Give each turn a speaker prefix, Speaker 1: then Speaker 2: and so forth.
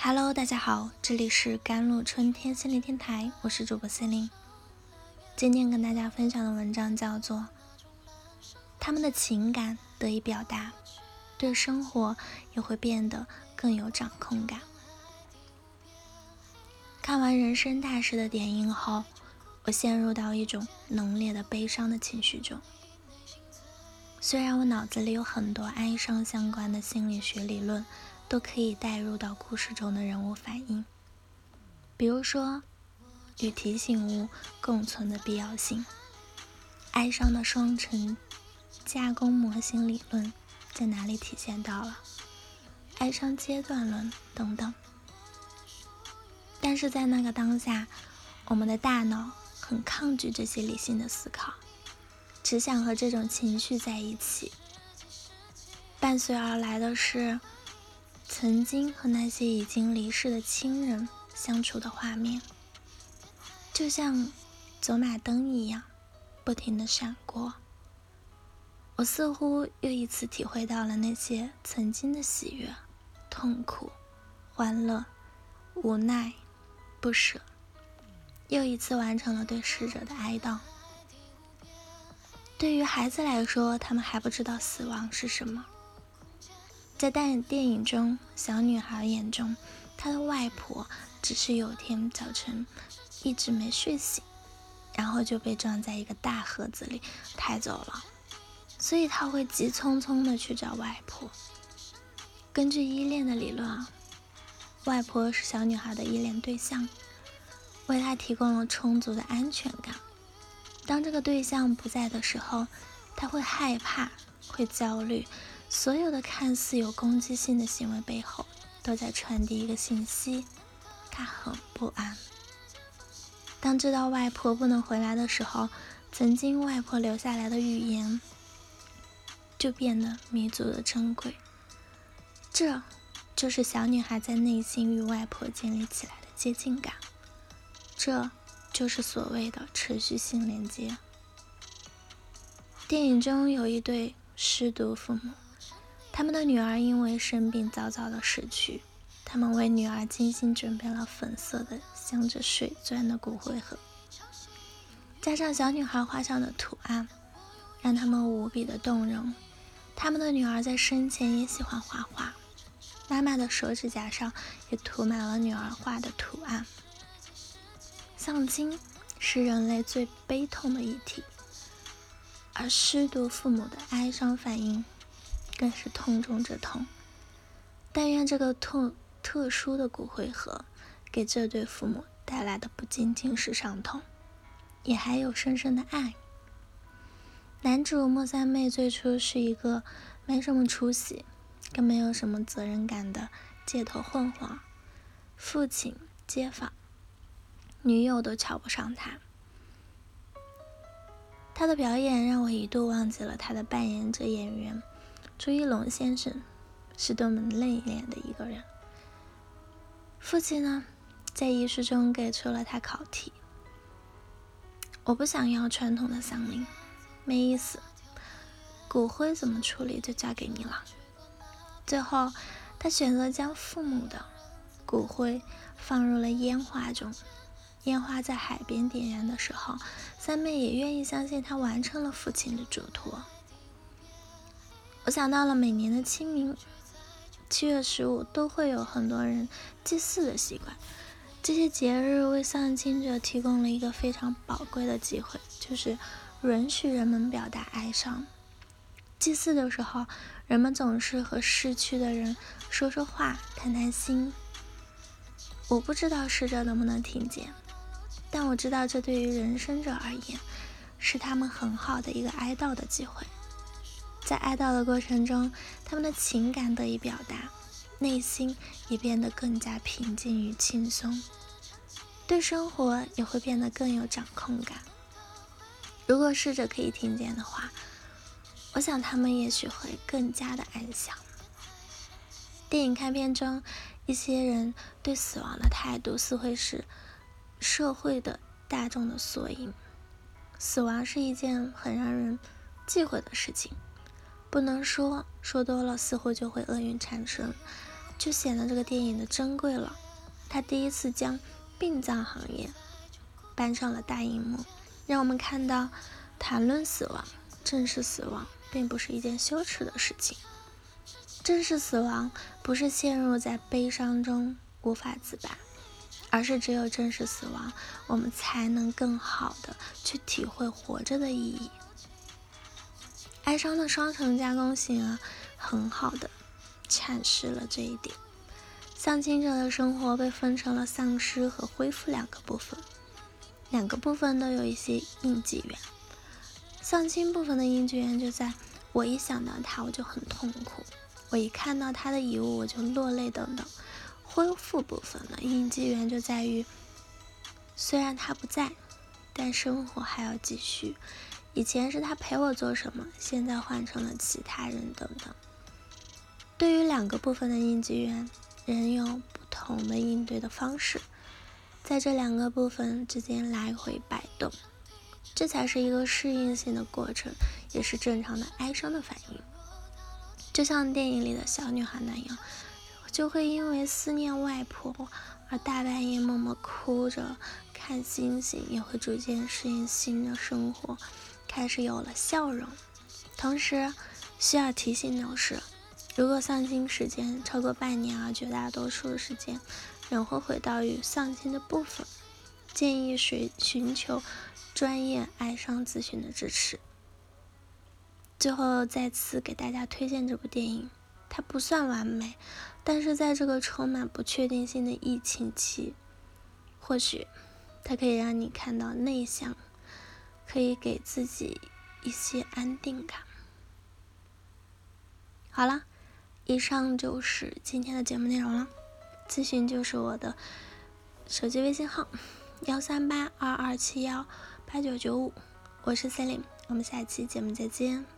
Speaker 1: Hello，大家好，这里是甘露春天心灵电台，我是主播心灵。今天跟大家分享的文章叫做《他们的情感得以表达，对生活也会变得更有掌控感》。看完人生大事的点映后，我陷入到一种浓烈的悲伤的情绪中。虽然我脑子里有很多哀伤相关的心理学理论。都可以带入到故事中的人物反应，比如说与提醒物共存的必要性、哀伤的双层加工模型理论在哪里体现到了、哀伤阶段论等等。但是在那个当下，我们的大脑很抗拒这些理性的思考，只想和这种情绪在一起，伴随而来的是。曾经和那些已经离世的亲人相处的画面，就像走马灯一样，不停的闪过。我似乎又一次体会到了那些曾经的喜悦、痛苦、欢乐、无奈、不舍，又一次完成了对逝者的哀悼。对于孩子来说，他们还不知道死亡是什么。在电电影中，小女孩眼中，她的外婆只是有天早晨一直没睡醒，然后就被装在一个大盒子里抬走了，所以她会急匆匆的去找外婆。根据依恋的理论啊，外婆是小女孩的依恋对象，为她提供了充足的安全感。当这个对象不在的时候，她会害怕，会焦虑。所有的看似有攻击性的行为背后，都在传递一个信息：他很不安。当知道外婆不能回来的时候，曾经外婆留下来的语言就变得弥足的珍贵。这就是小女孩在内心与外婆建立起来的接近感，这就是所谓的持续性连接。电影中有一对失独父母。他们的女儿因为生病早早的逝去，他们为女儿精心准备了粉色的镶着水钻的骨灰盒，加上小女孩画上的图案，让他们无比的动容。他们的女儿在生前也喜欢画画，妈妈的手指甲上也涂满了女儿画的图案。丧亲是人类最悲痛的一体，而失独父母的哀伤反应。更是痛中之痛。但愿这个痛特殊的骨灰盒，给这对父母带来的不仅仅是伤痛，也还有深深的爱。男主莫三妹最初是一个没什么出息、更没有什么责任感的街头混混，父亲、街坊、女友都瞧不上他。他的表演让我一度忘记了他的扮演者演员。朱一龙先生是多么内敛的一个人。父亲呢，在遗书中给出了他考题：“我不想要传统的丧礼，没意思。骨灰怎么处理就交给你了。”最后，他选择将父母的骨灰放入了烟花中。烟花在海边点燃的时候，三妹也愿意相信他完成了父亲的嘱托。我想到了每年的清明，七月十五都会有很多人祭祀的习惯。这些节日为丧亲者提供了一个非常宝贵的机会，就是允许人们表达哀伤。祭祀的时候，人们总是和逝去的人说说话、谈谈心。我不知道逝者能不能听见，但我知道这对于人生者而言，是他们很好的一个哀悼的机会。在哀悼的过程中，他们的情感得以表达，内心也变得更加平静与轻松，对生活也会变得更有掌控感。如果逝者可以听见的话，我想他们也许会更加的安详。电影开篇中，一些人对死亡的态度似乎是社会的大众的缩影。死亡是一件很让人忌讳的事情。不能说，说多了似乎就会厄运缠身。就显得这个电影的珍贵了。他第一次将殡葬行业搬上了大荧幕，让我们看到谈论死亡、正视死亡，并不是一件羞耻的事情。正视死亡，不是陷入在悲伤中无法自拔，而是只有正视死亡，我们才能更好的去体会活着的意义。哀伤的双层加工型啊，很好的阐释了这一点。丧亲者的生活被分成了丧失和恢复两个部分，两个部分都有一些应激源。丧亲部分的应激源就在我一想到他我就很痛苦，我一看到他的遗物我就落泪等等。恢复部分的应激源就在于，虽然他不在，但生活还要继续。以前是他陪我做什么，现在换成了其他人等等。对于两个部分的应激源。人有不同的应对的方式，在这两个部分之间来回摆动，这才是一个适应性的过程，也是正常的哀伤的反应。就像电影里的小女孩那样，就会因为思念外婆而大半夜默默哭着看星星，也会逐渐适应新的生活，开始有了笑容。同时，需要提醒的是。如果丧亲时间超过半年而，绝大多数时间仍会回到与丧亲的部分，建议寻寻求专业哀伤咨询的支持。最后再次给大家推荐这部电影，它不算完美，但是在这个充满不确定性的疫情期，或许它可以让你看到内向，可以给自己一些安定感。好了。以上就是今天的节目内容了。咨询就是我的手机微信号：幺三八二二七幺八九九五，我是 Celine，我们下期节目再见。